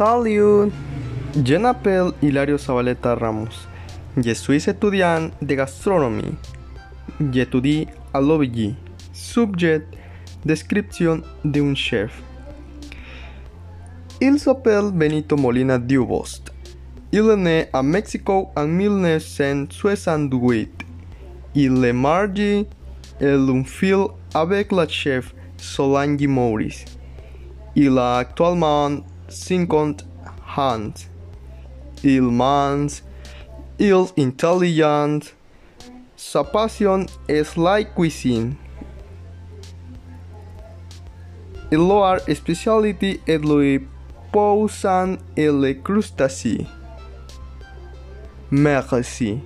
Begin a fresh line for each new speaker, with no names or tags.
Salut! Je m'appelle Hilario Zabaleta Ramos. Je suis étudiant de gastronomie. J'étudie à l'OBG. Subject Description d'un chef. Il s'appelle Benito Molina Dubost. Il est né à Mexico en 1968. Il est marié et un fils avec la chef Solange Maurice. Il a actuellement 50 ans. Il mange, il est intelligent. Sa passion est la cuisine. Et leur spécialité est le poisson et crustacés. Merci.